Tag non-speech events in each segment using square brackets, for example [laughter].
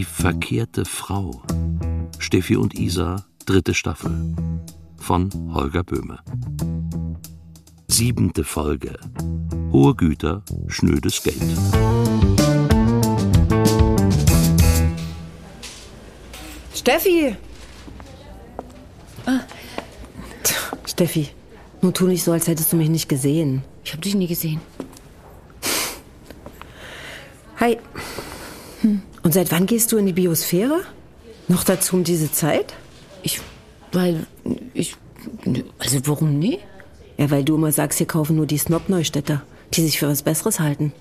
Die verkehrte Frau. Steffi und Isa, dritte Staffel. Von Holger Böhme. Siebente Folge. Hohe Güter, schnödes Geld. Steffi! Ah. Steffi, nun tu nicht so, als hättest du mich nicht gesehen. Ich habe dich nie gesehen. Hi. Hm. Und seit wann gehst du in die Biosphäre? Noch dazu um diese Zeit? Ich, weil, ich, also warum nie? Ja, weil du immer sagst, hier kaufen nur die Snob-Neustädter, die sich für was Besseres halten.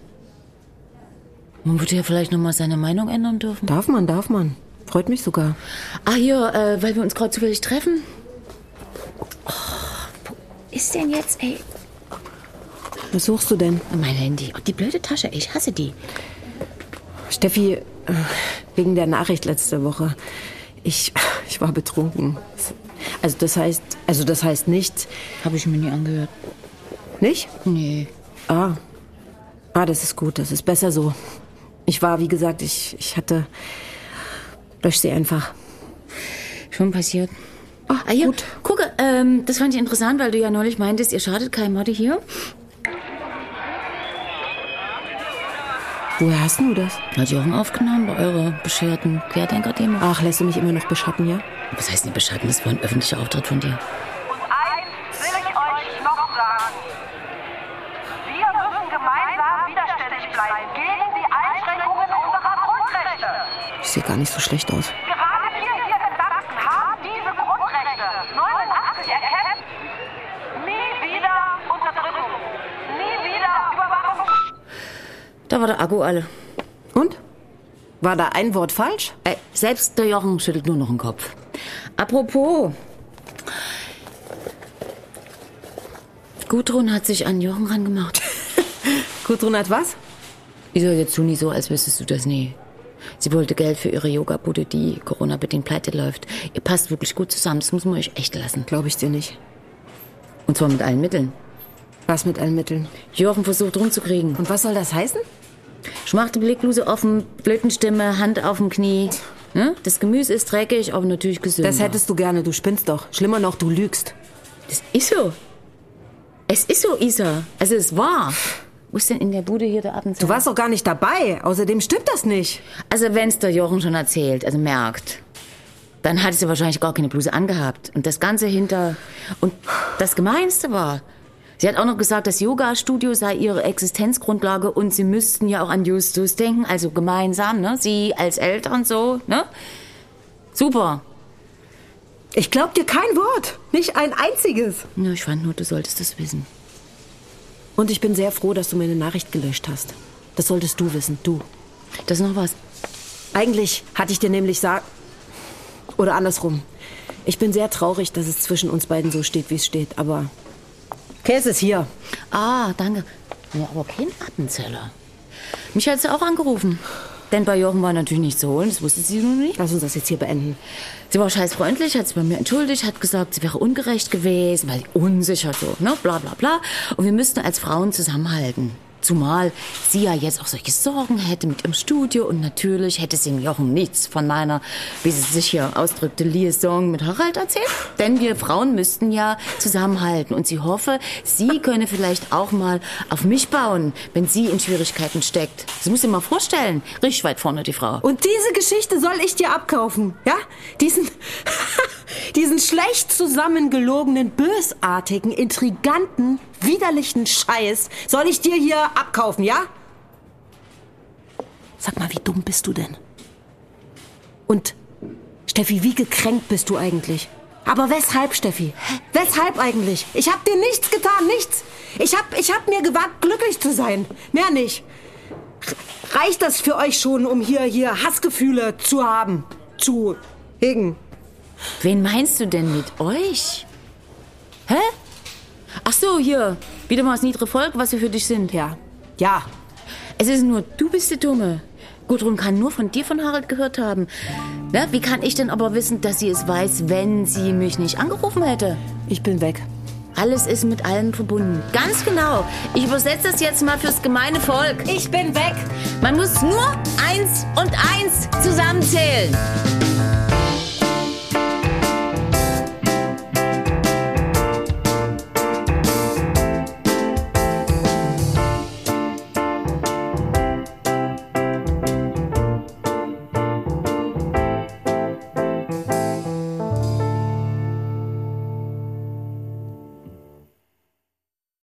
Man würde ja vielleicht noch mal seine Meinung ändern dürfen. Darf man, darf man. Freut mich sogar. Ah, hier, äh, weil wir uns gerade zufällig treffen. Oh, wo ist denn jetzt, ey? Was suchst du denn? Mein Handy. Oh, die blöde Tasche, ich hasse die. Steffi, wegen der Nachricht letzte Woche. Ich, ich war betrunken. Also das heißt, also das heißt nicht. Habe ich mir nie angehört. Nicht? Nee. Ah. Ah, das ist gut. Das ist besser so. Ich war, wie gesagt, ich, ich hatte. Lösch sie einfach. Schon passiert. Oh, ah, ja, gut. Gucke, ähm, das fand ich interessant, weil du ja neulich meintest, ihr schadet keinem. Warte hier. Woher hast du das? Hat Jochen aufgenommen bei eurer bescherten Querdenker-Demo. Ach, lässt du mich immer noch beschatten, ja? Was heißt denn beschatten? Das war ein öffentlicher Auftritt von dir. Und eins will ich euch noch sagen. Wir müssen gemeinsam widerständig bleiben gegen die Einschränkungen unserer Grundrechte. Ich sehe gar nicht so schlecht aus. Gerade wir hier in Sachsen haben diese Grundrechte 89 erkämpft. Nie wieder Unterdrückung. Nie wieder Überwachung. Da war der Akku alle. Und? War da ein Wort falsch? Äh, selbst der Jochen schüttelt nur noch den Kopf. Apropos. Gudrun hat sich an Jochen rangemacht. [laughs] Gudrun hat was? Wieso jetzt tu nicht so, als wüsstest du das nie? Sie wollte Geld für ihre Yoga-Bude, die Corona-bedingt pleite läuft. Ihr passt wirklich gut zusammen, das muss man euch echt lassen. Glaube ich dir nicht. Und zwar mit allen Mitteln. Was mit allen Mitteln? Jochen versucht rumzukriegen. Und was soll das heißen? Schmachte Blickbluse offen, Blötenstimme, Hand auf dem Knie. Ne? Das Gemüse ist dreckig, aber natürlich gesund. Das hättest du gerne, du spinnst doch. Schlimmer noch, du lügst. Das ist so. Es ist so, Isa. Also es war. Wo ist denn in der Bude hier der Abendzeit? Du warst doch gar nicht dabei. Außerdem stimmt das nicht. Also wenn's der Jochen schon erzählt, also merkt, dann hat sie wahrscheinlich gar keine Bluse angehabt. Und das Ganze hinter... Und das Gemeinste war, sie hat auch noch gesagt, das Yoga-Studio sei ihre Existenzgrundlage und sie müssten ja auch an Justus denken, also gemeinsam, ne? Sie als Eltern so, ne? Super. Ich glaub dir kein Wort. Nicht ein einziges. Ja, ich fand nur, du solltest das wissen. Und ich bin sehr froh, dass du meine Nachricht gelöscht hast. Das solltest du wissen, du. Das ist noch was. Eigentlich hatte ich dir nämlich sagen... Oder andersrum. Ich bin sehr traurig, dass es zwischen uns beiden so steht, wie es steht. Aber Käse ist hier. Ah, danke. Ja, aber kein Appenzeller. Mich hat sie auch angerufen. Denn bei Jochen war natürlich nichts zu holen, das wusste sie nun nicht. Lass uns das jetzt hier beenden. Sie war scheiß freundlich, hat sich bei mir entschuldigt, hat gesagt, sie wäre ungerecht gewesen, weil unsicher so, ne, bla bla bla. Und wir müssten als Frauen zusammenhalten. Zumal sie ja jetzt auch solche Sorgen hätte mit ihrem Studio und natürlich hätte sie dem Jochen nichts von meiner, wie sie sich hier ausdrückte, Liaison mit Harald erzählt. Denn wir Frauen müssten ja zusammenhalten und sie hoffe, sie könne vielleicht auch mal auf mich bauen, wenn sie in Schwierigkeiten steckt. Das muss ich mal vorstellen. Richtig weit vorne die Frau. Und diese Geschichte soll ich dir abkaufen, ja? Diesen, diesen schlecht zusammengelogenen, bösartigen, intriganten, widerlichen Scheiß soll ich dir hier abkaufen, ja? Sag mal, wie dumm bist du denn? Und, Steffi, wie gekränkt bist du eigentlich? Aber weshalb, Steffi? Weshalb eigentlich? Ich hab dir nichts getan, nichts. Ich hab, ich hab mir gewagt, glücklich zu sein. Mehr nicht. Reicht das für euch schon, um hier, hier Hassgefühle zu haben? Zu hegen? Wen meinst du denn mit euch? Hä? Ach so, hier. Wieder mal das niedere Volk, was wir für dich sind. Ja. Ja. Es ist nur, du bist die Dumme. Gudrun kann nur von dir von Harald gehört haben. Na, wie kann ich denn aber wissen, dass sie es weiß, wenn sie mich nicht angerufen hätte? Ich bin weg. Alles ist mit allem verbunden. Ganz genau. Ich übersetze das jetzt mal fürs gemeine Volk. Ich bin weg. Man muss nur Eins und eins zusammenzählen.